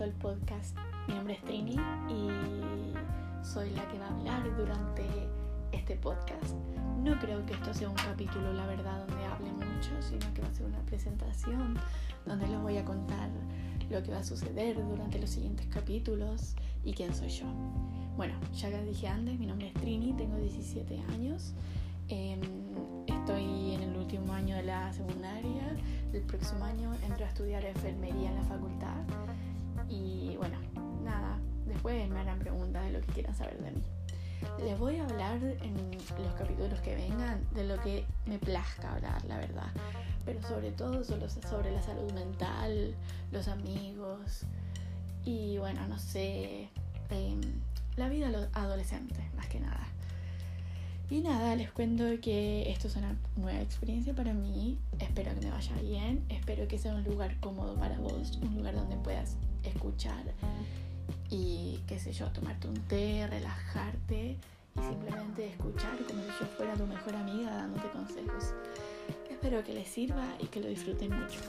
al podcast. Mi nombre es Trini y soy la que va a hablar durante este podcast. No creo que esto sea un capítulo, la verdad, donde hable mucho, sino que va a ser una presentación donde les voy a contar lo que va a suceder durante los siguientes capítulos y quién soy yo. Bueno, ya que dije antes, mi nombre es Trini, tengo 17 años. Em, estoy en el último año de la secundaria. El próximo año entro a estudiar enfermería en la facultad. Y bueno, nada, después me harán preguntas de lo que quieran saber de mí. Les voy a hablar en los capítulos que vengan de lo que me plazca hablar, la verdad. Pero sobre todo sobre la salud mental, los amigos y bueno, no sé, em, la vida adolescente, más que nada. Y nada, les cuento que esto es una nueva experiencia para mí. Espero que me vaya bien. Espero que sea un lugar cómodo para vos. Un lugar donde puedas escuchar y, qué sé yo, tomarte un té, relajarte y simplemente escuchar como si yo fuera tu mejor amiga dándote consejos. Espero que les sirva y que lo disfruten mucho.